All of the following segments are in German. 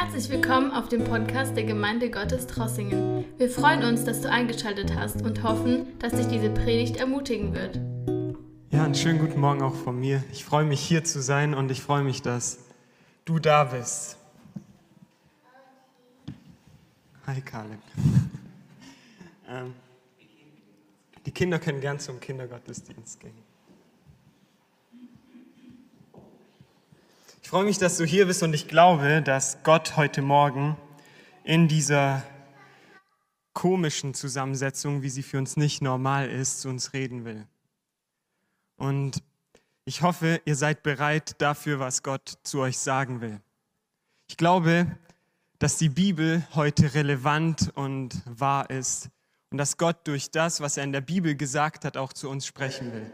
Herzlich willkommen auf dem Podcast der Gemeinde Gottes Trossingen. Wir freuen uns, dass du eingeschaltet hast und hoffen, dass dich diese Predigt ermutigen wird. Ja, einen schönen guten Morgen auch von mir. Ich freue mich hier zu sein und ich freue mich, dass du da bist. Hi, Kaleb. ähm, die Kinder können gern zum Kindergottesdienst gehen. Ich freue mich, dass du hier bist und ich glaube, dass Gott heute Morgen in dieser komischen Zusammensetzung, wie sie für uns nicht normal ist, zu uns reden will. Und ich hoffe, ihr seid bereit dafür, was Gott zu euch sagen will. Ich glaube, dass die Bibel heute relevant und wahr ist und dass Gott durch das, was er in der Bibel gesagt hat, auch zu uns sprechen will.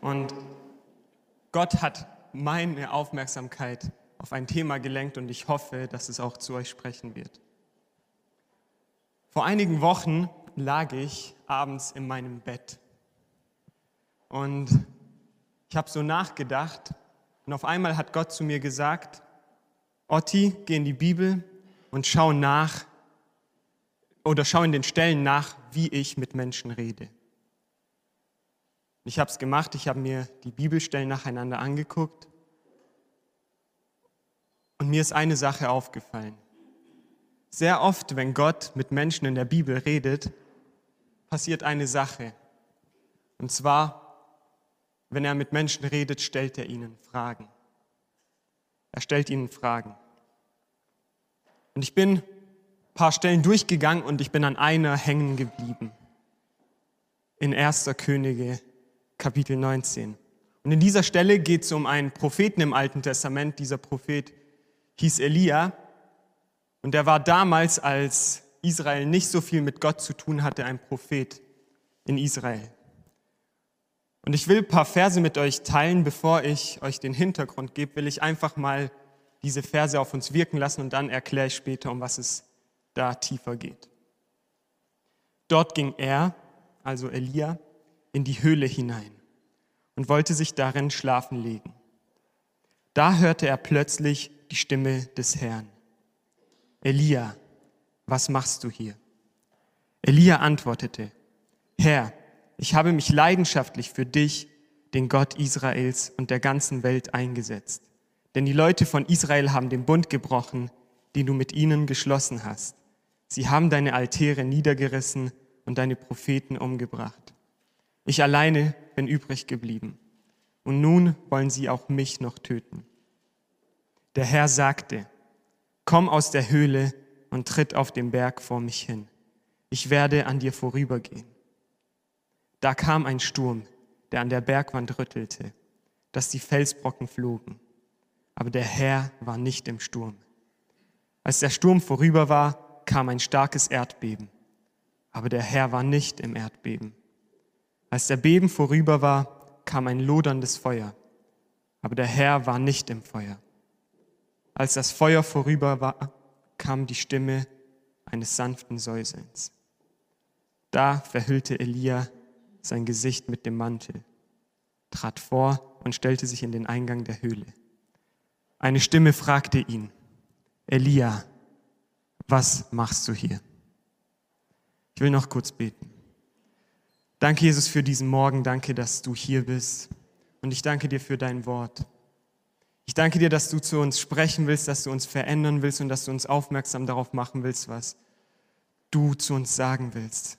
Und Gott hat meine Aufmerksamkeit auf ein Thema gelenkt und ich hoffe, dass es auch zu euch sprechen wird. Vor einigen Wochen lag ich abends in meinem Bett und ich habe so nachgedacht und auf einmal hat Gott zu mir gesagt, Otti, geh in die Bibel und schau nach oder schau in den Stellen nach, wie ich mit Menschen rede. Ich habe es gemacht, ich habe mir die Bibelstellen nacheinander angeguckt und mir ist eine Sache aufgefallen. Sehr oft, wenn Gott mit Menschen in der Bibel redet, passiert eine Sache. Und zwar, wenn er mit Menschen redet, stellt er ihnen Fragen. Er stellt ihnen Fragen. Und ich bin ein paar Stellen durchgegangen und ich bin an einer hängen geblieben. In 1. Könige Kapitel 19. Und in dieser Stelle geht es um einen Propheten im Alten Testament. Dieser Prophet hieß Elia. Und er war damals, als Israel nicht so viel mit Gott zu tun hatte, ein Prophet in Israel. Und ich will ein paar Verse mit euch teilen, bevor ich euch den Hintergrund gebe, will ich einfach mal diese Verse auf uns wirken lassen und dann erkläre ich später, um was es da tiefer geht. Dort ging er, also Elia, in die Höhle hinein und wollte sich darin schlafen legen. Da hörte er plötzlich die Stimme des Herrn. Elia, was machst du hier? Elia antwortete, Herr, ich habe mich leidenschaftlich für dich, den Gott Israels und der ganzen Welt eingesetzt. Denn die Leute von Israel haben den Bund gebrochen, den du mit ihnen geschlossen hast. Sie haben deine Altäre niedergerissen und deine Propheten umgebracht. Ich alleine bin übrig geblieben. Und nun wollen sie auch mich noch töten. Der Herr sagte, komm aus der Höhle und tritt auf den Berg vor mich hin. Ich werde an dir vorübergehen. Da kam ein Sturm, der an der Bergwand rüttelte, dass die Felsbrocken flogen. Aber der Herr war nicht im Sturm. Als der Sturm vorüber war, kam ein starkes Erdbeben. Aber der Herr war nicht im Erdbeben. Als der Beben vorüber war, kam ein loderndes Feuer, aber der Herr war nicht im Feuer. Als das Feuer vorüber war, kam die Stimme eines sanften Säuselns. Da verhüllte Elia sein Gesicht mit dem Mantel, trat vor und stellte sich in den Eingang der Höhle. Eine Stimme fragte ihn, Elia, was machst du hier? Ich will noch kurz beten. Danke, Jesus, für diesen Morgen. Danke, dass du hier bist. Und ich danke dir für dein Wort. Ich danke dir, dass du zu uns sprechen willst, dass du uns verändern willst und dass du uns aufmerksam darauf machen willst, was du zu uns sagen willst.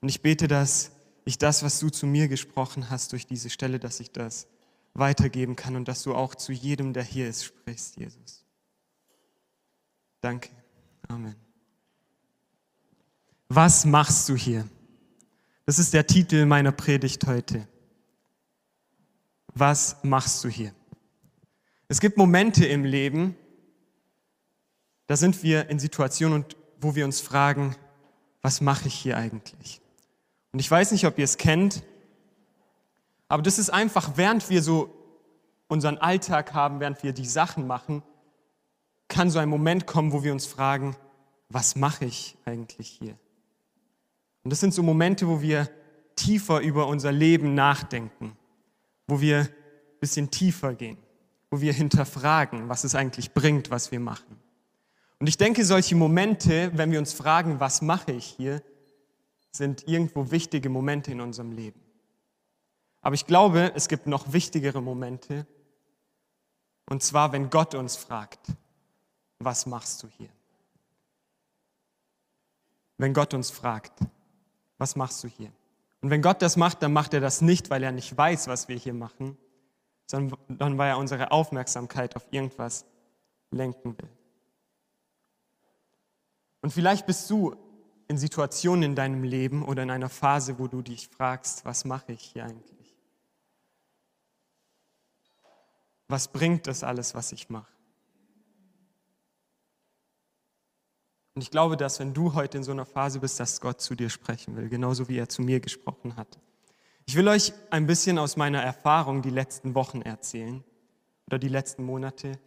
Und ich bete, dass ich das, was du zu mir gesprochen hast durch diese Stelle, dass ich das weitergeben kann und dass du auch zu jedem, der hier ist, sprichst, Jesus. Danke. Amen. Was machst du hier? Das ist der Titel meiner Predigt heute. Was machst du hier? Es gibt Momente im Leben, da sind wir in Situationen, wo wir uns fragen, was mache ich hier eigentlich? Und ich weiß nicht, ob ihr es kennt, aber das ist einfach, während wir so unseren Alltag haben, während wir die Sachen machen, kann so ein Moment kommen, wo wir uns fragen, was mache ich eigentlich hier? Und das sind so Momente, wo wir tiefer über unser Leben nachdenken, wo wir ein bisschen tiefer gehen. wo wir hinterfragen, was es eigentlich bringt, was wir machen. Und ich denke, solche Momente, wenn wir uns fragen, was mache ich hier, sind irgendwo wichtige Momente in unserem Leben. Aber ich glaube, es gibt noch wichtigere Momente, und zwar, wenn Gott uns fragt, was machst du hier? Wenn Gott uns fragt, was machst du hier? Und wenn Gott das macht, dann macht er das nicht, weil er nicht weiß, was wir hier machen, sondern weil er unsere Aufmerksamkeit auf irgendwas lenken will. Und vielleicht bist du in Situationen in deinem Leben oder in einer Phase, wo du dich fragst, was mache ich hier eigentlich? Was bringt das alles, was ich mache? Und ich glaube, dass wenn du heute in so einer Phase bist, dass Gott zu dir sprechen will, genauso wie er zu mir gesprochen hat. Ich will euch ein bisschen aus meiner Erfahrung die letzten Wochen erzählen oder die letzten Monate,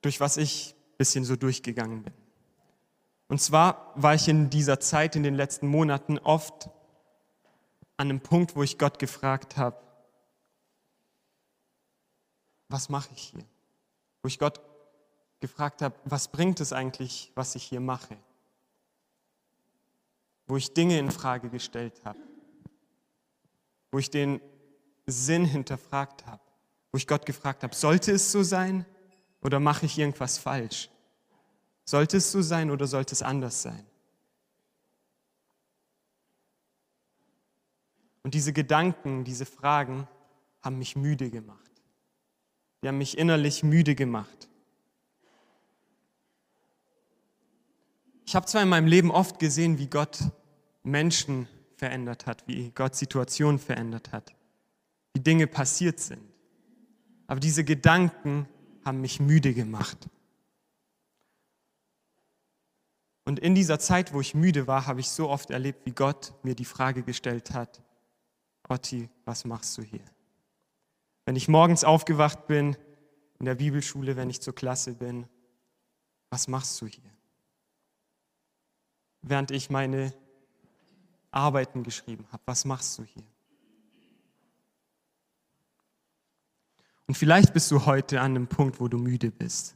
durch was ich ein bisschen so durchgegangen bin. Und zwar war ich in dieser Zeit, in den letzten Monaten, oft an einem Punkt, wo ich Gott gefragt habe, was mache ich hier? Wo ich Gott gefragt habe, was bringt es eigentlich, was ich hier mache? Wo ich Dinge in Frage gestellt habe, wo ich den Sinn hinterfragt habe, wo ich Gott gefragt habe, sollte es so sein oder mache ich irgendwas falsch? Sollte es so sein oder sollte es anders sein? Und diese Gedanken, diese Fragen haben mich müde gemacht. Die haben mich innerlich müde gemacht. Ich habe zwar in meinem Leben oft gesehen, wie Gott Menschen verändert hat, wie Gott Situationen verändert hat, wie Dinge passiert sind. Aber diese Gedanken haben mich müde gemacht. Und in dieser Zeit, wo ich müde war, habe ich so oft erlebt, wie Gott mir die Frage gestellt hat, Otti, was machst du hier? Wenn ich morgens aufgewacht bin, in der Bibelschule, wenn ich zur Klasse bin, was machst du hier? Während ich meine Arbeiten geschrieben habe. Was machst du hier? Und vielleicht bist du heute an einem Punkt, wo du müde bist.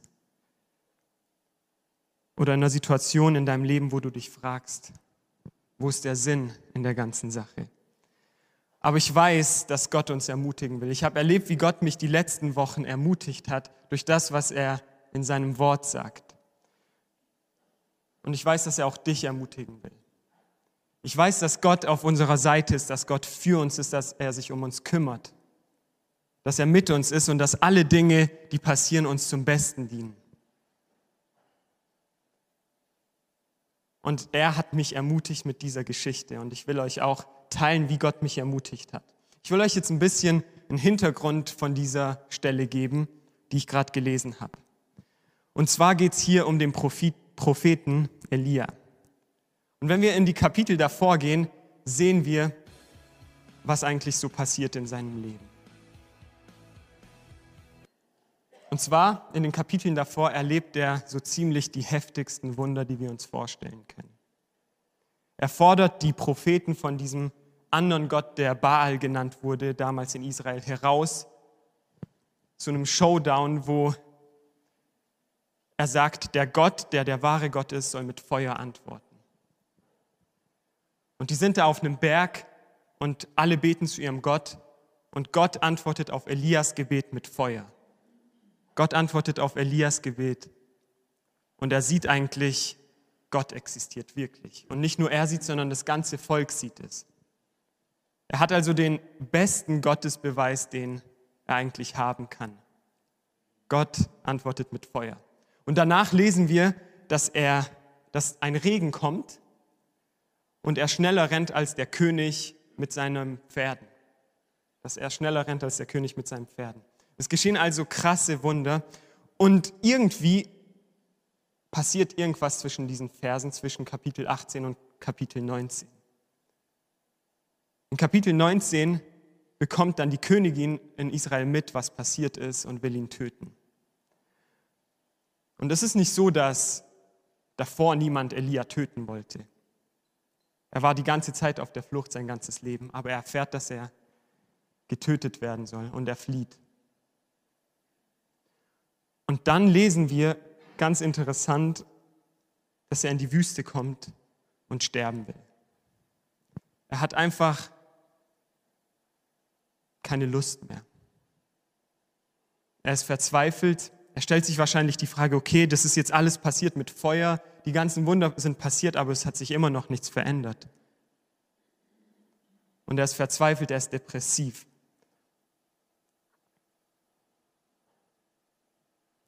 Oder in einer Situation in deinem Leben, wo du dich fragst, wo ist der Sinn in der ganzen Sache? Aber ich weiß, dass Gott uns ermutigen will. Ich habe erlebt, wie Gott mich die letzten Wochen ermutigt hat durch das, was er in seinem Wort sagt. Und ich weiß, dass er auch dich ermutigen will. Ich weiß, dass Gott auf unserer Seite ist, dass Gott für uns ist, dass er sich um uns kümmert, dass er mit uns ist und dass alle Dinge, die passieren, uns zum Besten dienen. Und er hat mich ermutigt mit dieser Geschichte und ich will euch auch teilen, wie Gott mich ermutigt hat. Ich will euch jetzt ein bisschen einen Hintergrund von dieser Stelle geben, die ich gerade gelesen habe. Und zwar geht es hier um den Prophet, Propheten Elia. Und wenn wir in die Kapitel davor gehen, sehen wir, was eigentlich so passiert in seinem Leben. Und zwar in den Kapiteln davor erlebt er so ziemlich die heftigsten Wunder, die wir uns vorstellen können. Er fordert die Propheten von diesem anderen Gott, der Baal genannt wurde, damals in Israel, heraus zu einem Showdown, wo er sagt, der Gott, der der wahre Gott ist, soll mit Feuer antworten. Und die sind da auf einem Berg und alle beten zu ihrem Gott und Gott antwortet auf Elias Gebet mit Feuer. Gott antwortet auf Elias Gebet und er sieht eigentlich, Gott existiert wirklich. Und nicht nur er sieht, sondern das ganze Volk sieht es. Er hat also den besten Gottesbeweis, den er eigentlich haben kann. Gott antwortet mit Feuer. Und danach lesen wir, dass, er, dass ein Regen kommt und er schneller rennt als der König mit seinen Pferden. Dass er schneller rennt als der König mit seinen Pferden. Es geschehen also krasse Wunder und irgendwie passiert irgendwas zwischen diesen Versen, zwischen Kapitel 18 und Kapitel 19. In Kapitel 19 bekommt dann die Königin in Israel mit, was passiert ist und will ihn töten. Und es ist nicht so, dass davor niemand Elia töten wollte. Er war die ganze Zeit auf der Flucht, sein ganzes Leben, aber er erfährt, dass er getötet werden soll und er flieht. Und dann lesen wir ganz interessant, dass er in die Wüste kommt und sterben will. Er hat einfach keine Lust mehr. Er ist verzweifelt. Er stellt sich wahrscheinlich die Frage, okay, das ist jetzt alles passiert mit Feuer, die ganzen Wunder sind passiert, aber es hat sich immer noch nichts verändert. Und er ist verzweifelt, er ist depressiv.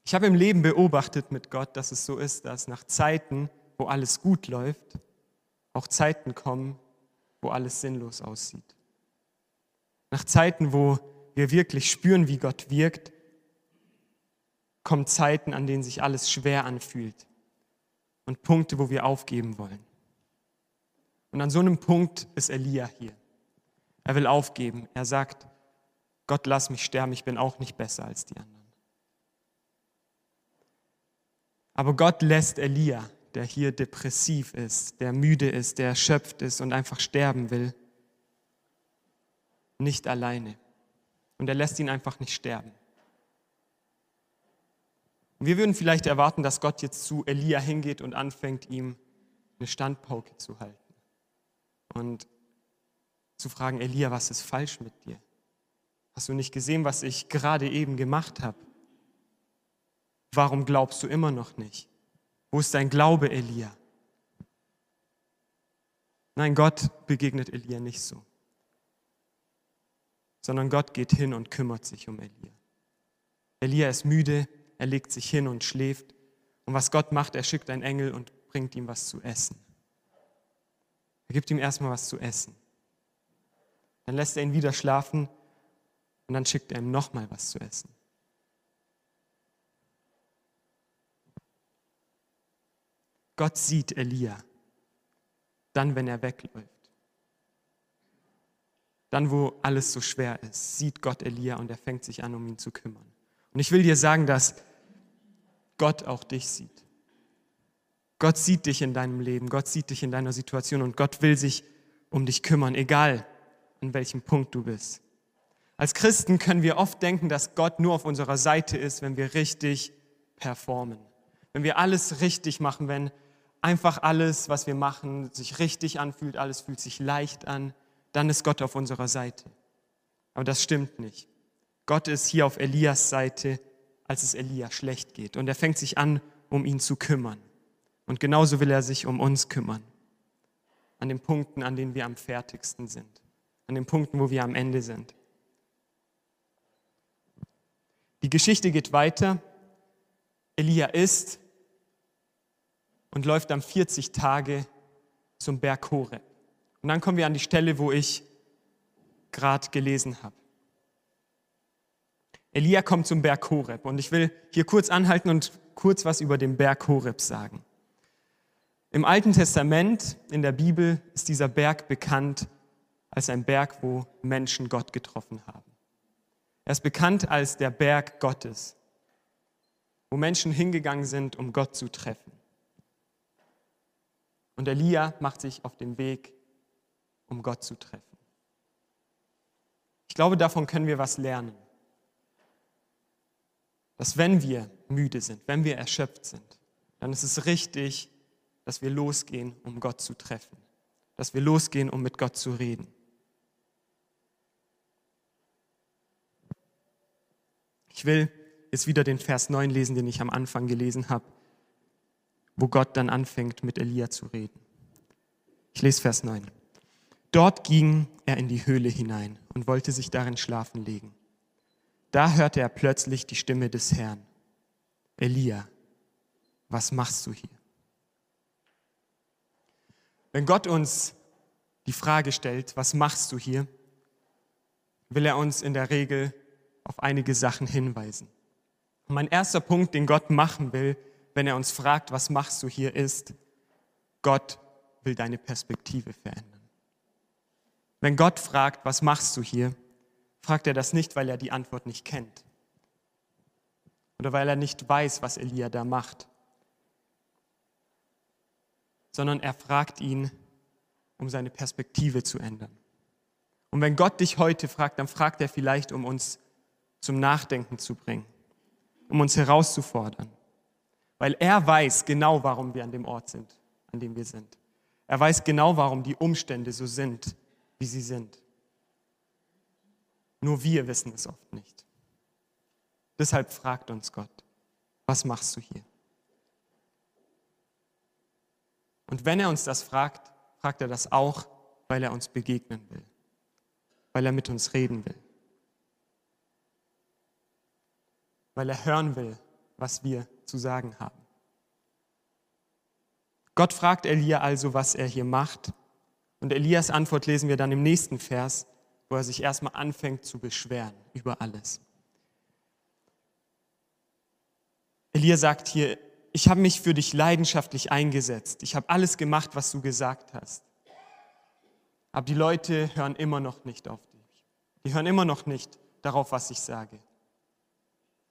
Ich habe im Leben beobachtet mit Gott, dass es so ist, dass nach Zeiten, wo alles gut läuft, auch Zeiten kommen, wo alles sinnlos aussieht. Nach Zeiten, wo wir wirklich spüren, wie Gott wirkt, kommen Zeiten, an denen sich alles schwer anfühlt und Punkte, wo wir aufgeben wollen. Und an so einem Punkt ist Elia hier. Er will aufgeben. Er sagt, Gott, lass mich sterben, ich bin auch nicht besser als die anderen. Aber Gott lässt Elia, der hier depressiv ist, der müde ist, der erschöpft ist und einfach sterben will, nicht alleine. Und er lässt ihn einfach nicht sterben. Und wir würden vielleicht erwarten, dass Gott jetzt zu Elia hingeht und anfängt, ihm eine Standpauke zu halten. Und zu fragen, Elia, was ist falsch mit dir? Hast du nicht gesehen, was ich gerade eben gemacht habe? Warum glaubst du immer noch nicht? Wo ist dein Glaube, Elia? Nein, Gott begegnet Elia nicht so, sondern Gott geht hin und kümmert sich um Elia. Elia ist müde, er legt sich hin und schläft. Und was Gott macht, er schickt einen Engel und bringt ihm was zu essen. Er gibt ihm erstmal was zu essen. Dann lässt er ihn wieder schlafen und dann schickt er ihm nochmal was zu essen. Gott sieht Elia, dann, wenn er wegläuft. Dann, wo alles so schwer ist, sieht Gott Elia und er fängt sich an, um ihn zu kümmern. Und ich will dir sagen, dass Gott auch dich sieht. Gott sieht dich in deinem Leben, Gott sieht dich in deiner Situation und Gott will sich um dich kümmern, egal an welchem Punkt du bist. Als Christen können wir oft denken, dass Gott nur auf unserer Seite ist, wenn wir richtig performen, wenn wir alles richtig machen, wenn einfach alles, was wir machen, sich richtig anfühlt, alles fühlt sich leicht an, dann ist Gott auf unserer Seite. Aber das stimmt nicht. Gott ist hier auf Elias Seite, als es Elia schlecht geht. Und er fängt sich an, um ihn zu kümmern. Und genauso will er sich um uns kümmern. An den Punkten, an denen wir am fertigsten sind. An den Punkten, wo wir am Ende sind. Die Geschichte geht weiter. Elia ist und läuft dann 40 Tage zum Berg Horeb. Und dann kommen wir an die Stelle, wo ich gerade gelesen habe. Elia kommt zum Berg Horeb und ich will hier kurz anhalten und kurz was über den Berg Horeb sagen. Im Alten Testament, in der Bibel, ist dieser Berg bekannt als ein Berg, wo Menschen Gott getroffen haben. Er ist bekannt als der Berg Gottes, wo Menschen hingegangen sind, um Gott zu treffen. Und Elia macht sich auf den Weg, um Gott zu treffen. Ich glaube, davon können wir was lernen. Dass wenn wir müde sind, wenn wir erschöpft sind, dann ist es richtig, dass wir losgehen, um Gott zu treffen. Dass wir losgehen, um mit Gott zu reden. Ich will jetzt wieder den Vers 9 lesen, den ich am Anfang gelesen habe wo Gott dann anfängt, mit Elia zu reden. Ich lese Vers 9. Dort ging er in die Höhle hinein und wollte sich darin schlafen legen. Da hörte er plötzlich die Stimme des Herrn. Elia, was machst du hier? Wenn Gott uns die Frage stellt, was machst du hier, will er uns in der Regel auf einige Sachen hinweisen. Und mein erster Punkt, den Gott machen will, wenn er uns fragt, was machst du hier, ist, Gott will deine Perspektive verändern. Wenn Gott fragt, was machst du hier, fragt er das nicht, weil er die Antwort nicht kennt oder weil er nicht weiß, was Elia da macht, sondern er fragt ihn, um seine Perspektive zu ändern. Und wenn Gott dich heute fragt, dann fragt er vielleicht, um uns zum Nachdenken zu bringen um uns herauszufordern. Weil er weiß genau, warum wir an dem Ort sind, an dem wir sind. Er weiß genau, warum die Umstände so sind, wie sie sind. Nur wir wissen es oft nicht. Deshalb fragt uns Gott, was machst du hier? Und wenn er uns das fragt, fragt er das auch, weil er uns begegnen will, weil er mit uns reden will, weil er hören will, was wir zu sagen haben. Gott fragt Elia also, was er hier macht. Und Elias Antwort lesen wir dann im nächsten Vers, wo er sich erstmal anfängt zu beschweren über alles. Elia sagt hier, ich habe mich für dich leidenschaftlich eingesetzt. Ich habe alles gemacht, was du gesagt hast. Aber die Leute hören immer noch nicht auf dich. Die hören immer noch nicht darauf, was ich sage.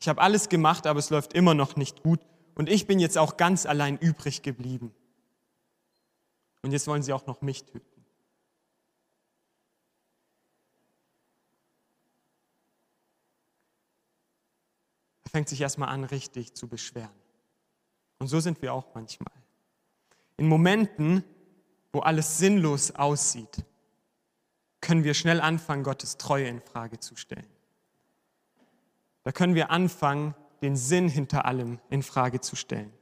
Ich habe alles gemacht, aber es läuft immer noch nicht gut. Und ich bin jetzt auch ganz allein übrig geblieben. Und jetzt wollen sie auch noch mich töten. Fängt sich erstmal an, richtig zu beschweren. Und so sind wir auch manchmal. In Momenten, wo alles sinnlos aussieht, können wir schnell anfangen, Gottes Treue in Frage zu stellen. Da können wir anfangen, den Sinn hinter allem in Frage zu stellen.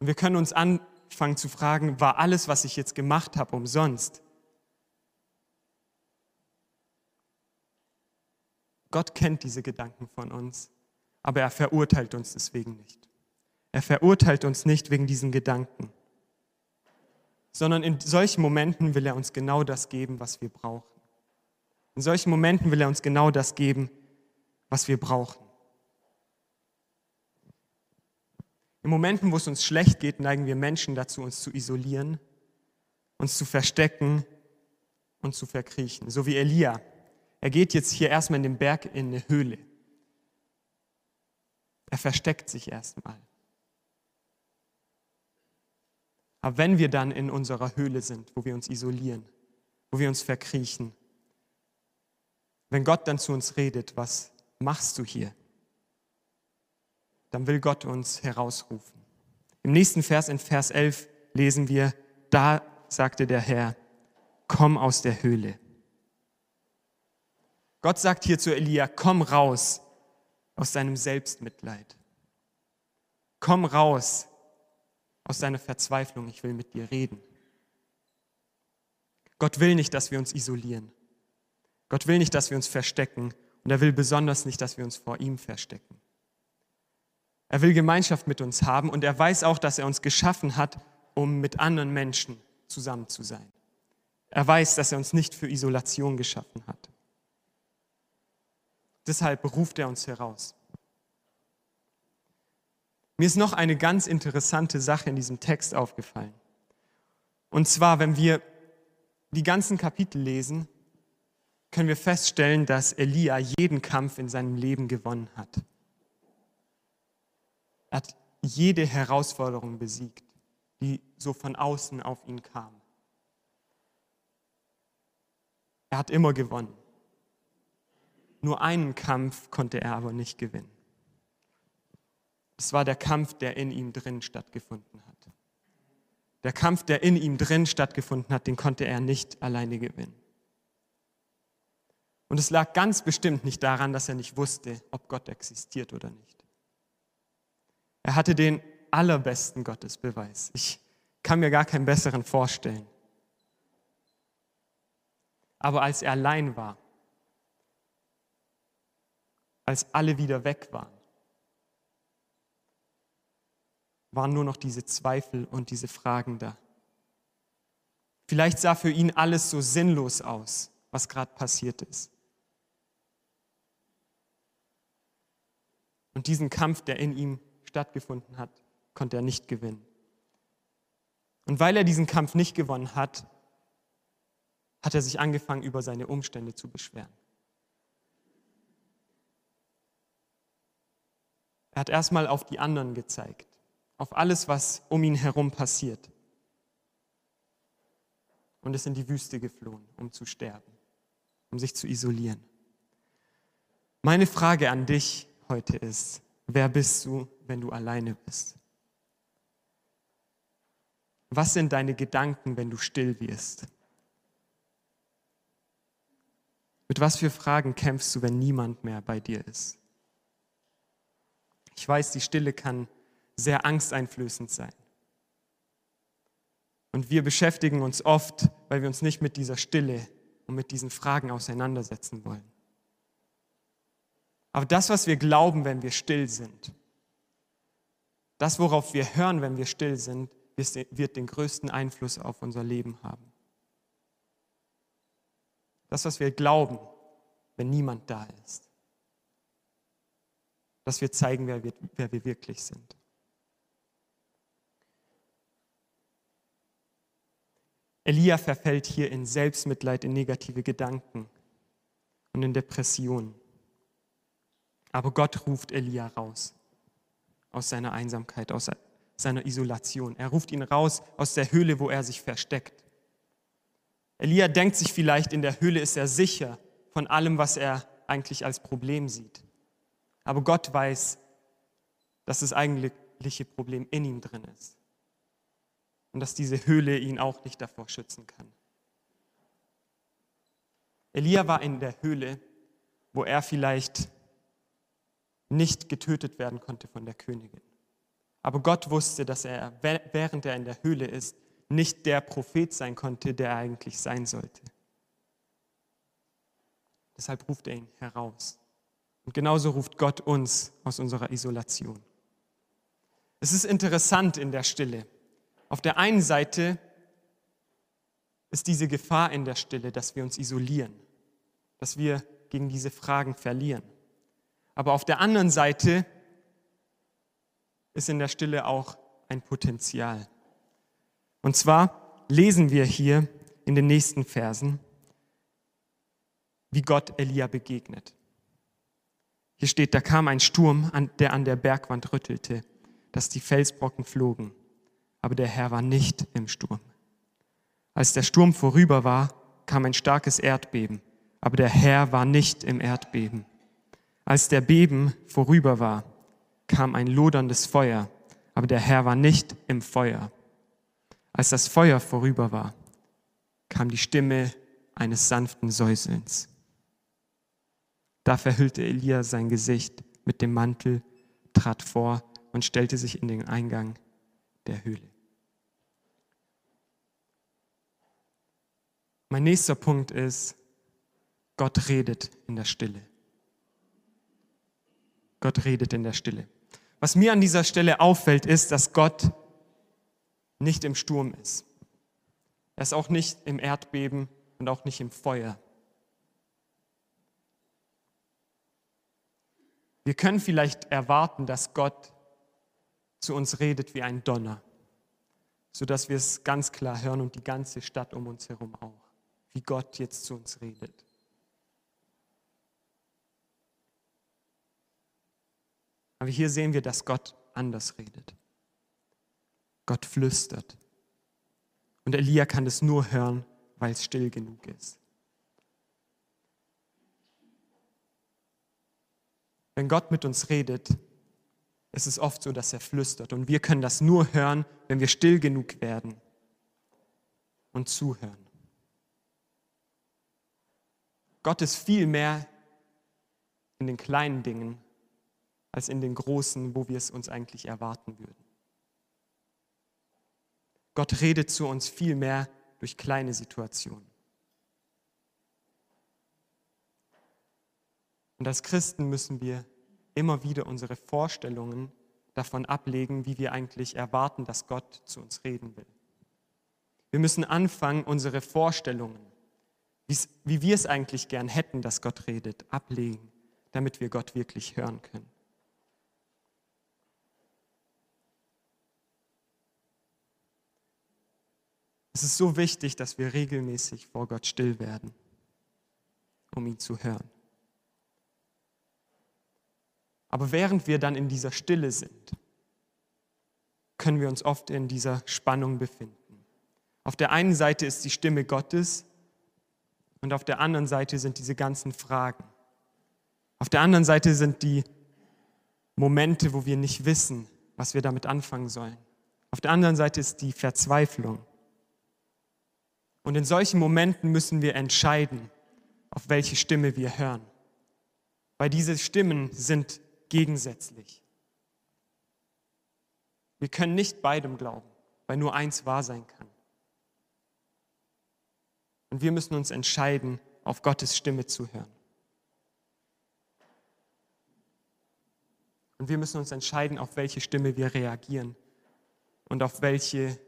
Und wir können uns anfangen zu fragen, war alles, was ich jetzt gemacht habe, umsonst? Gott kennt diese Gedanken von uns aber er verurteilt uns deswegen nicht. Er verurteilt uns nicht wegen diesen Gedanken, sondern in solchen Momenten will er uns genau das geben, was wir brauchen. In solchen Momenten will er uns genau das geben, was wir brauchen. In Momenten, wo es uns schlecht geht, neigen wir Menschen dazu, uns zu isolieren, uns zu verstecken und zu verkriechen. So wie Elia. Er geht jetzt hier erstmal in den Berg in eine Höhle. Er versteckt sich erstmal. Aber wenn wir dann in unserer Höhle sind, wo wir uns isolieren, wo wir uns verkriechen, wenn Gott dann zu uns redet, was machst du hier? Dann will Gott uns herausrufen. Im nächsten Vers, in Vers 11, lesen wir, da sagte der Herr, komm aus der Höhle. Gott sagt hier zu Elia, komm raus aus deinem Selbstmitleid. Komm raus aus deiner Verzweiflung, ich will mit dir reden. Gott will nicht, dass wir uns isolieren. Gott will nicht, dass wir uns verstecken und er will besonders nicht, dass wir uns vor ihm verstecken. Er will Gemeinschaft mit uns haben und er weiß auch, dass er uns geschaffen hat, um mit anderen Menschen zusammen zu sein. Er weiß, dass er uns nicht für Isolation geschaffen hat. Deshalb beruft er uns heraus. Mir ist noch eine ganz interessante Sache in diesem Text aufgefallen. Und zwar, wenn wir die ganzen Kapitel lesen, können wir feststellen, dass Elia jeden Kampf in seinem Leben gewonnen hat. Er hat jede Herausforderung besiegt, die so von außen auf ihn kam. Er hat immer gewonnen. Nur einen Kampf konnte er aber nicht gewinnen. Es war der Kampf, der in ihm drin stattgefunden hat. Der Kampf, der in ihm drin stattgefunden hat, den konnte er nicht alleine gewinnen. Und es lag ganz bestimmt nicht daran, dass er nicht wusste, ob Gott existiert oder nicht. Er hatte den allerbesten Gottesbeweis. Ich kann mir gar keinen besseren vorstellen. Aber als er allein war, als alle wieder weg waren, waren nur noch diese Zweifel und diese Fragen da. Vielleicht sah für ihn alles so sinnlos aus, was gerade passiert ist. Und diesen Kampf, der in ihm stattgefunden hat, konnte er nicht gewinnen. Und weil er diesen Kampf nicht gewonnen hat, hat er sich angefangen, über seine Umstände zu beschweren. Er hat erstmal auf die anderen gezeigt, auf alles, was um ihn herum passiert. Und ist in die Wüste geflohen, um zu sterben, um sich zu isolieren. Meine Frage an dich heute ist, wer bist du, wenn du alleine bist? Was sind deine Gedanken, wenn du still wirst? Mit was für Fragen kämpfst du, wenn niemand mehr bei dir ist? Ich weiß, die Stille kann sehr angsteinflößend sein. Und wir beschäftigen uns oft, weil wir uns nicht mit dieser Stille und mit diesen Fragen auseinandersetzen wollen. Aber das, was wir glauben, wenn wir still sind, das, worauf wir hören, wenn wir still sind, wird den größten Einfluss auf unser Leben haben. Das, was wir glauben, wenn niemand da ist. Das wird zeigen, wer wir, wer wir wirklich sind. Elia verfällt hier in Selbstmitleid, in negative Gedanken und in Depressionen. Aber Gott ruft Elia raus aus seiner Einsamkeit, aus seiner Isolation. Er ruft ihn raus aus der Höhle, wo er sich versteckt. Elia denkt sich vielleicht, in der Höhle ist er sicher von allem, was er eigentlich als Problem sieht. Aber Gott weiß, dass das eigentliche Problem in ihm drin ist und dass diese Höhle ihn auch nicht davor schützen kann. Elia war in der Höhle, wo er vielleicht nicht getötet werden konnte von der Königin. Aber Gott wusste, dass er, während er in der Höhle ist, nicht der Prophet sein konnte, der er eigentlich sein sollte. Deshalb ruft er ihn heraus. Und genauso ruft Gott uns aus unserer Isolation. Es ist interessant in der Stille. Auf der einen Seite ist diese Gefahr in der Stille, dass wir uns isolieren, dass wir gegen diese Fragen verlieren. Aber auf der anderen Seite ist in der Stille auch ein Potenzial. Und zwar lesen wir hier in den nächsten Versen, wie Gott Elia begegnet. Hier steht, da kam ein Sturm, der an der Bergwand rüttelte, dass die Felsbrocken flogen aber der Herr war nicht im Sturm. Als der Sturm vorüber war, kam ein starkes Erdbeben, aber der Herr war nicht im Erdbeben. Als der Beben vorüber war, kam ein loderndes Feuer, aber der Herr war nicht im Feuer. Als das Feuer vorüber war, kam die Stimme eines sanften Säuselns. Da verhüllte Elia sein Gesicht mit dem Mantel, trat vor und stellte sich in den Eingang der Höhle. Mein nächster Punkt ist, Gott redet in der Stille. Gott redet in der Stille. Was mir an dieser Stelle auffällt, ist, dass Gott nicht im Sturm ist. Er ist auch nicht im Erdbeben und auch nicht im Feuer. Wir können vielleicht erwarten, dass Gott zu uns redet wie ein Donner, sodass wir es ganz klar hören und die ganze Stadt um uns herum auch wie Gott jetzt zu uns redet. Aber hier sehen wir, dass Gott anders redet. Gott flüstert. Und Elia kann es nur hören, weil es still genug ist. Wenn Gott mit uns redet, ist es oft so, dass er flüstert. Und wir können das nur hören, wenn wir still genug werden und zuhören. Gott ist viel mehr in den kleinen Dingen als in den großen, wo wir es uns eigentlich erwarten würden. Gott redet zu uns viel mehr durch kleine Situationen. Und als Christen müssen wir immer wieder unsere Vorstellungen davon ablegen, wie wir eigentlich erwarten, dass Gott zu uns reden will. Wir müssen anfangen, unsere Vorstellungen wie wir es eigentlich gern hätten, dass Gott redet, ablegen, damit wir Gott wirklich hören können. Es ist so wichtig, dass wir regelmäßig vor Gott still werden, um ihn zu hören. Aber während wir dann in dieser Stille sind, können wir uns oft in dieser Spannung befinden. Auf der einen Seite ist die Stimme Gottes, und auf der anderen Seite sind diese ganzen Fragen. Auf der anderen Seite sind die Momente, wo wir nicht wissen, was wir damit anfangen sollen. Auf der anderen Seite ist die Verzweiflung. Und in solchen Momenten müssen wir entscheiden, auf welche Stimme wir hören. Weil diese Stimmen sind gegensätzlich. Wir können nicht beidem glauben, weil nur eins wahr sein kann. Und wir müssen uns entscheiden, auf Gottes Stimme zu hören. Und wir müssen uns entscheiden, auf welche Stimme wir reagieren und auf welche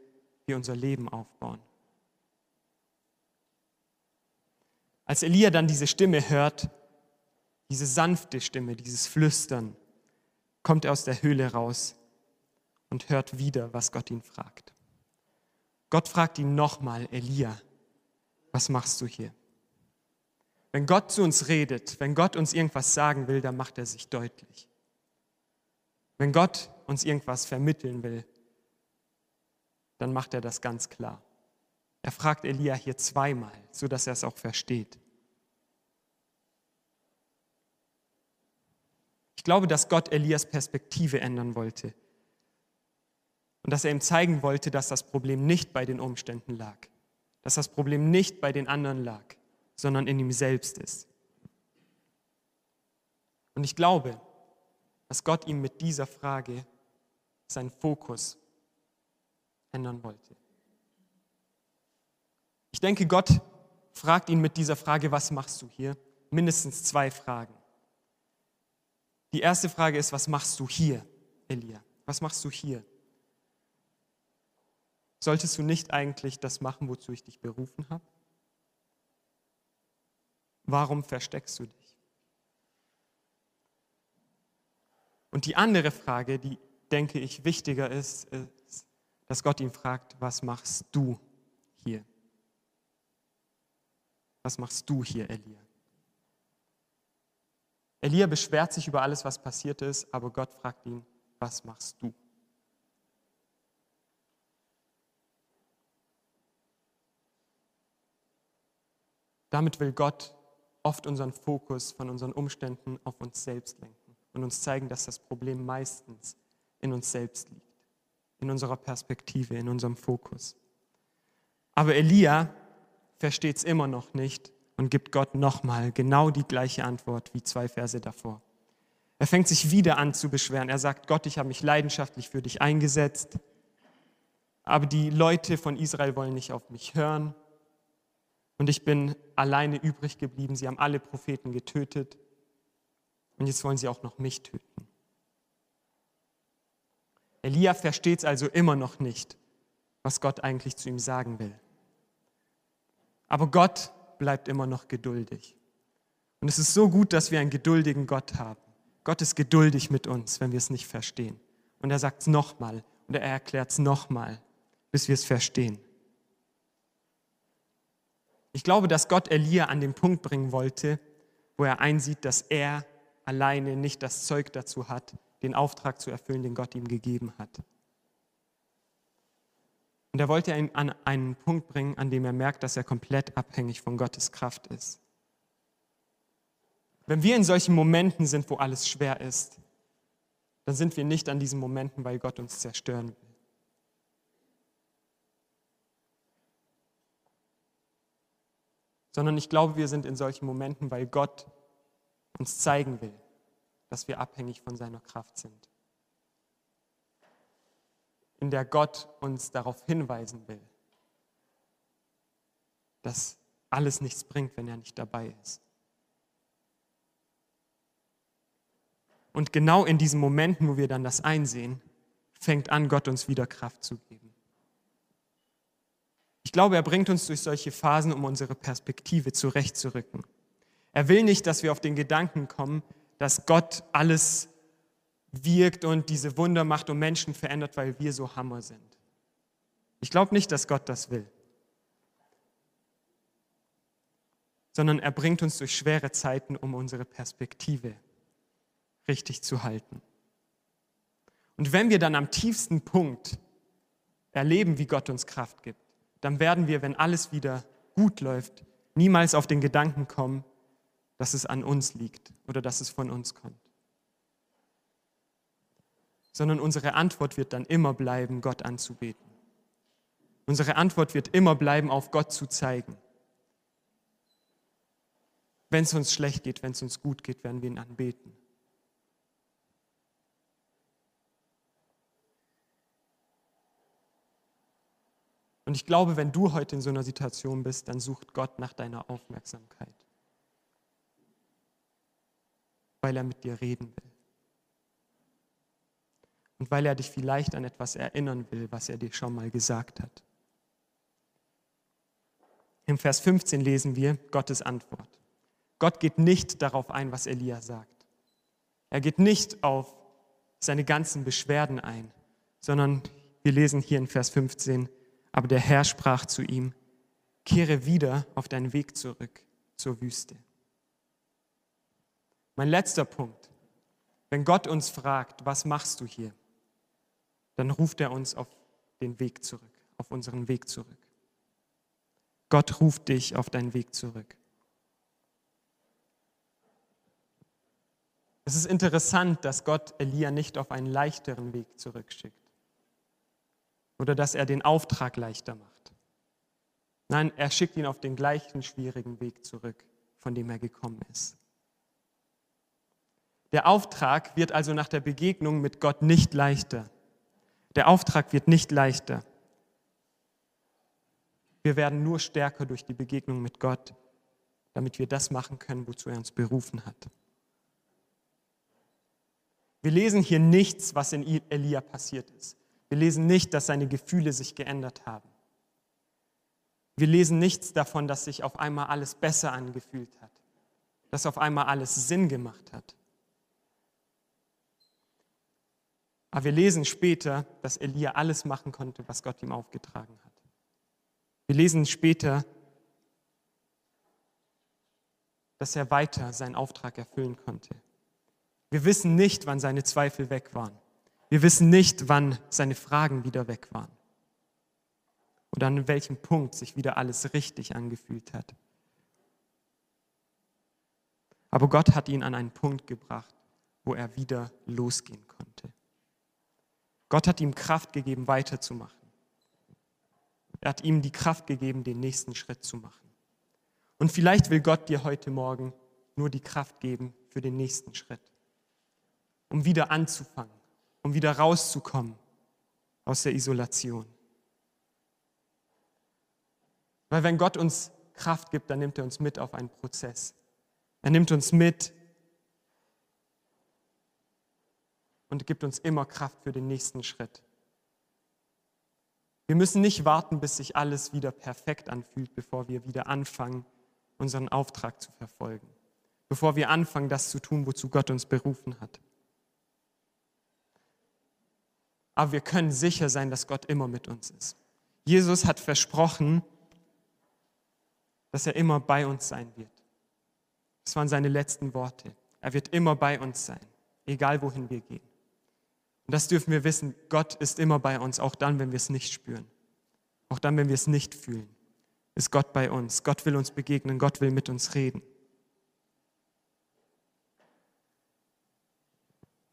wir unser Leben aufbauen. Als Elia dann diese Stimme hört, diese sanfte Stimme, dieses Flüstern, kommt er aus der Höhle raus und hört wieder, was Gott ihn fragt. Gott fragt ihn nochmal, Elia, was machst du hier? Wenn Gott zu uns redet, wenn Gott uns irgendwas sagen will, dann macht er sich deutlich. Wenn Gott uns irgendwas vermitteln will, dann macht er das ganz klar. Er fragt Elia hier zweimal, sodass er es auch versteht. Ich glaube, dass Gott Elias Perspektive ändern wollte und dass er ihm zeigen wollte, dass das Problem nicht bei den Umständen lag, dass das Problem nicht bei den anderen lag, sondern in ihm selbst ist. Und ich glaube, dass Gott ihm mit dieser Frage seinen Fokus ändern wollte. Ich denke, Gott fragt ihn mit dieser Frage, was machst du hier? Mindestens zwei Fragen. Die erste Frage ist, was machst du hier, Elia? Was machst du hier? Solltest du nicht eigentlich das machen, wozu ich dich berufen habe? Warum versteckst du dich? Und die andere Frage, die denke ich wichtiger ist, ist, dass Gott ihn fragt, was machst du hier? Was machst du hier, Elia? Elia beschwert sich über alles, was passiert ist, aber Gott fragt ihn, was machst du? Damit will Gott oft unseren Fokus von unseren Umständen auf uns selbst lenken und uns zeigen, dass das Problem meistens in uns selbst liegt, in unserer Perspektive, in unserem Fokus. Aber Elia versteht es immer noch nicht und gibt Gott nochmal genau die gleiche Antwort wie zwei Verse davor. Er fängt sich wieder an zu beschweren. Er sagt, Gott, ich habe mich leidenschaftlich für dich eingesetzt, aber die Leute von Israel wollen nicht auf mich hören und ich bin alleine übrig geblieben. Sie haben alle Propheten getötet und jetzt wollen sie auch noch mich töten. Elia versteht es also immer noch nicht, was Gott eigentlich zu ihm sagen will. Aber Gott bleibt immer noch geduldig. Und es ist so gut, dass wir einen geduldigen Gott haben. Gott ist geduldig mit uns, wenn wir es nicht verstehen. Und er sagt es nochmal und er erklärt es nochmal, bis wir es verstehen. Ich glaube, dass Gott Elia an den Punkt bringen wollte, wo er einsieht, dass er alleine nicht das Zeug dazu hat, den Auftrag zu erfüllen, den Gott ihm gegeben hat. Und er wollte ihn an einen Punkt bringen, an dem er merkt, dass er komplett abhängig von Gottes Kraft ist. Wenn wir in solchen Momenten sind, wo alles schwer ist, dann sind wir nicht an diesen Momenten, weil Gott uns zerstören will. Sondern ich glaube, wir sind in solchen Momenten, weil Gott uns zeigen will, dass wir abhängig von seiner Kraft sind in der Gott uns darauf hinweisen will, dass alles nichts bringt, wenn er nicht dabei ist. Und genau in diesen Momenten, wo wir dann das einsehen, fängt an, Gott uns wieder Kraft zu geben. Ich glaube, er bringt uns durch solche Phasen, um unsere Perspektive zurechtzurücken. Er will nicht, dass wir auf den Gedanken kommen, dass Gott alles wirkt und diese Wunder macht und Menschen verändert, weil wir so Hammer sind. Ich glaube nicht, dass Gott das will, sondern er bringt uns durch schwere Zeiten, um unsere Perspektive richtig zu halten. Und wenn wir dann am tiefsten Punkt erleben, wie Gott uns Kraft gibt, dann werden wir, wenn alles wieder gut läuft, niemals auf den Gedanken kommen, dass es an uns liegt oder dass es von uns kommt. Sondern unsere Antwort wird dann immer bleiben, Gott anzubeten. Unsere Antwort wird immer bleiben, auf Gott zu zeigen. Wenn es uns schlecht geht, wenn es uns gut geht, werden wir ihn anbeten. Und ich glaube, wenn du heute in so einer Situation bist, dann sucht Gott nach deiner Aufmerksamkeit, weil er mit dir reden will. Und weil er dich vielleicht an etwas erinnern will, was er dir schon mal gesagt hat. Im Vers 15 lesen wir Gottes Antwort. Gott geht nicht darauf ein, was Elia sagt. Er geht nicht auf seine ganzen Beschwerden ein, sondern wir lesen hier in Vers 15, aber der Herr sprach zu ihm, kehre wieder auf deinen Weg zurück zur Wüste. Mein letzter Punkt. Wenn Gott uns fragt, was machst du hier, dann ruft er uns auf den Weg zurück, auf unseren Weg zurück. Gott ruft dich auf deinen Weg zurück. Es ist interessant, dass Gott Elia nicht auf einen leichteren Weg zurückschickt oder dass er den Auftrag leichter macht. Nein, er schickt ihn auf den gleichen schwierigen Weg zurück, von dem er gekommen ist. Der Auftrag wird also nach der Begegnung mit Gott nicht leichter. Der Auftrag wird nicht leichter. Wir werden nur stärker durch die Begegnung mit Gott, damit wir das machen können, wozu er uns berufen hat. Wir lesen hier nichts, was in Elia passiert ist. Wir lesen nicht, dass seine Gefühle sich geändert haben. Wir lesen nichts davon, dass sich auf einmal alles besser angefühlt hat, dass auf einmal alles Sinn gemacht hat. Aber wir lesen später, dass Elia alles machen konnte, was Gott ihm aufgetragen hat. Wir lesen später, dass er weiter seinen Auftrag erfüllen konnte. Wir wissen nicht, wann seine Zweifel weg waren. Wir wissen nicht, wann seine Fragen wieder weg waren oder an welchem Punkt sich wieder alles richtig angefühlt hat. Aber Gott hat ihn an einen Punkt gebracht, wo er wieder losgehen. Gott hat ihm Kraft gegeben, weiterzumachen. Er hat ihm die Kraft gegeben, den nächsten Schritt zu machen. Und vielleicht will Gott dir heute Morgen nur die Kraft geben für den nächsten Schritt, um wieder anzufangen, um wieder rauszukommen aus der Isolation. Weil wenn Gott uns Kraft gibt, dann nimmt er uns mit auf einen Prozess. Er nimmt uns mit und gibt uns immer Kraft für den nächsten Schritt. Wir müssen nicht warten, bis sich alles wieder perfekt anfühlt, bevor wir wieder anfangen, unseren Auftrag zu verfolgen, bevor wir anfangen, das zu tun, wozu Gott uns berufen hat. aber wir können sicher sein, dass Gott immer mit uns ist. Jesus hat versprochen, dass er immer bei uns sein wird. Das waren seine letzten Worte. Er wird immer bei uns sein, egal wohin wir gehen. Und das dürfen wir wissen, Gott ist immer bei uns, auch dann, wenn wir es nicht spüren. Auch dann, wenn wir es nicht fühlen, ist Gott bei uns. Gott will uns begegnen, Gott will mit uns reden.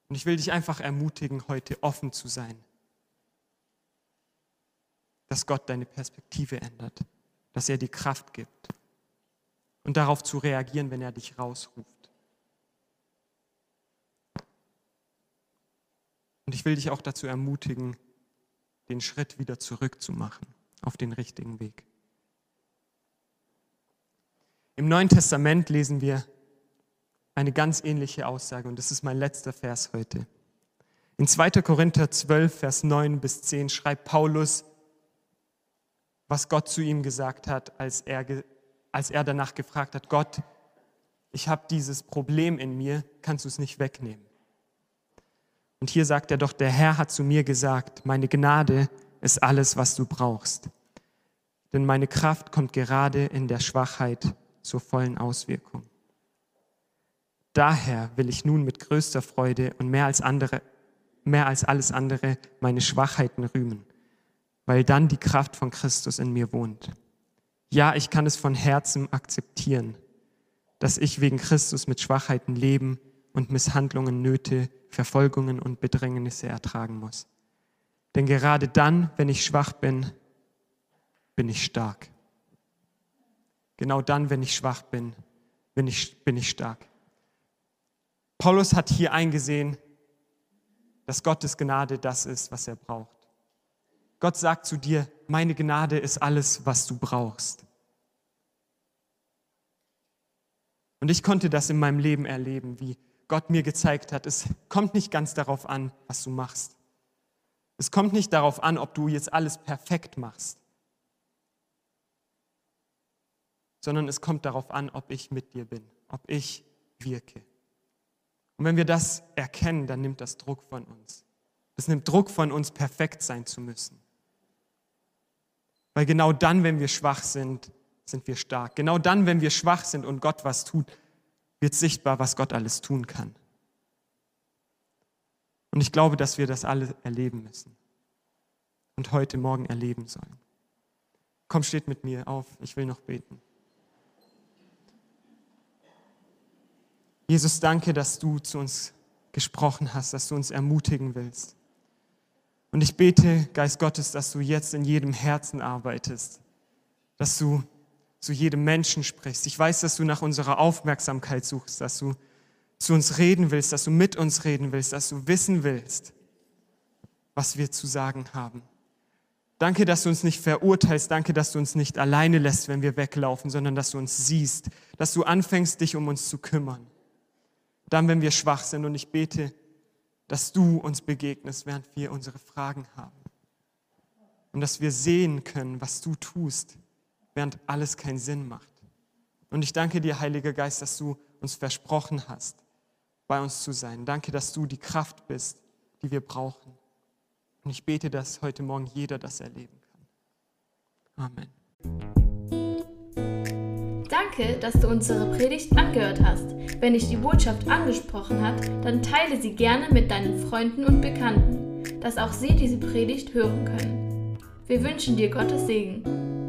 Und ich will dich einfach ermutigen, heute offen zu sein, dass Gott deine Perspektive ändert, dass er dir Kraft gibt und darauf zu reagieren, wenn er dich rausruft. Und ich will dich auch dazu ermutigen, den Schritt wieder zurückzumachen auf den richtigen Weg. Im Neuen Testament lesen wir eine ganz ähnliche Aussage und das ist mein letzter Vers heute. In 2. Korinther 12, Vers 9 bis 10 schreibt Paulus, was Gott zu ihm gesagt hat, als er, als er danach gefragt hat, Gott, ich habe dieses Problem in mir, kannst du es nicht wegnehmen? Und hier sagt er doch, der Herr hat zu mir gesagt, meine Gnade ist alles, was du brauchst. Denn meine Kraft kommt gerade in der Schwachheit zur vollen Auswirkung. Daher will ich nun mit größter Freude und mehr als andere, mehr als alles andere meine Schwachheiten rühmen, weil dann die Kraft von Christus in mir wohnt. Ja, ich kann es von Herzen akzeptieren, dass ich wegen Christus mit Schwachheiten leben und Misshandlungen, Nöte, Verfolgungen und Bedrängnisse ertragen muss. Denn gerade dann, wenn ich schwach bin, bin ich stark. Genau dann, wenn ich schwach bin, bin ich, bin ich stark. Paulus hat hier eingesehen, dass Gottes Gnade das ist, was er braucht. Gott sagt zu dir, meine Gnade ist alles, was du brauchst. Und ich konnte das in meinem Leben erleben, wie Gott mir gezeigt hat, es kommt nicht ganz darauf an, was du machst. Es kommt nicht darauf an, ob du jetzt alles perfekt machst, sondern es kommt darauf an, ob ich mit dir bin, ob ich wirke. Und wenn wir das erkennen, dann nimmt das Druck von uns. Es nimmt Druck von uns, perfekt sein zu müssen. Weil genau dann, wenn wir schwach sind, sind wir stark. Genau dann, wenn wir schwach sind und Gott was tut, wird sichtbar, was Gott alles tun kann. Und ich glaube, dass wir das alle erleben müssen und heute Morgen erleben sollen. Komm, steht mit mir auf, ich will noch beten. Jesus, danke, dass du zu uns gesprochen hast, dass du uns ermutigen willst. Und ich bete, Geist Gottes, dass du jetzt in jedem Herzen arbeitest, dass du zu jedem Menschen sprichst. Ich weiß, dass du nach unserer Aufmerksamkeit suchst, dass du zu uns reden willst, dass du mit uns reden willst, dass du wissen willst, was wir zu sagen haben. Danke, dass du uns nicht verurteilst. Danke, dass du uns nicht alleine lässt, wenn wir weglaufen, sondern dass du uns siehst, dass du anfängst, dich um uns zu kümmern. Dann, wenn wir schwach sind. Und ich bete, dass du uns begegnest, während wir unsere Fragen haben. Und dass wir sehen können, was du tust, während alles keinen Sinn macht. Und ich danke dir, Heiliger Geist, dass du uns versprochen hast, bei uns zu sein. Danke, dass du die Kraft bist, die wir brauchen. Und ich bete, dass heute Morgen jeder das erleben kann. Amen. Danke, dass du unsere Predigt angehört hast. Wenn dich die Botschaft angesprochen hat, dann teile sie gerne mit deinen Freunden und Bekannten, dass auch sie diese Predigt hören können. Wir wünschen dir Gottes Segen.